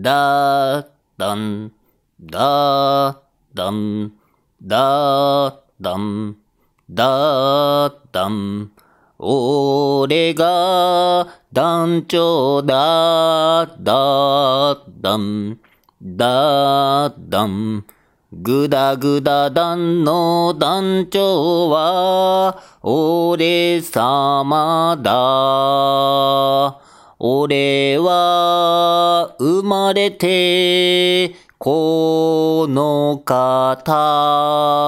だ、だん、だ、だん、だ、だん、だ、だん。俺が団長だ、だ、だん、だ、だん。ぐだぐだ団の団長は、俺様だ。俺は生まれてこの方。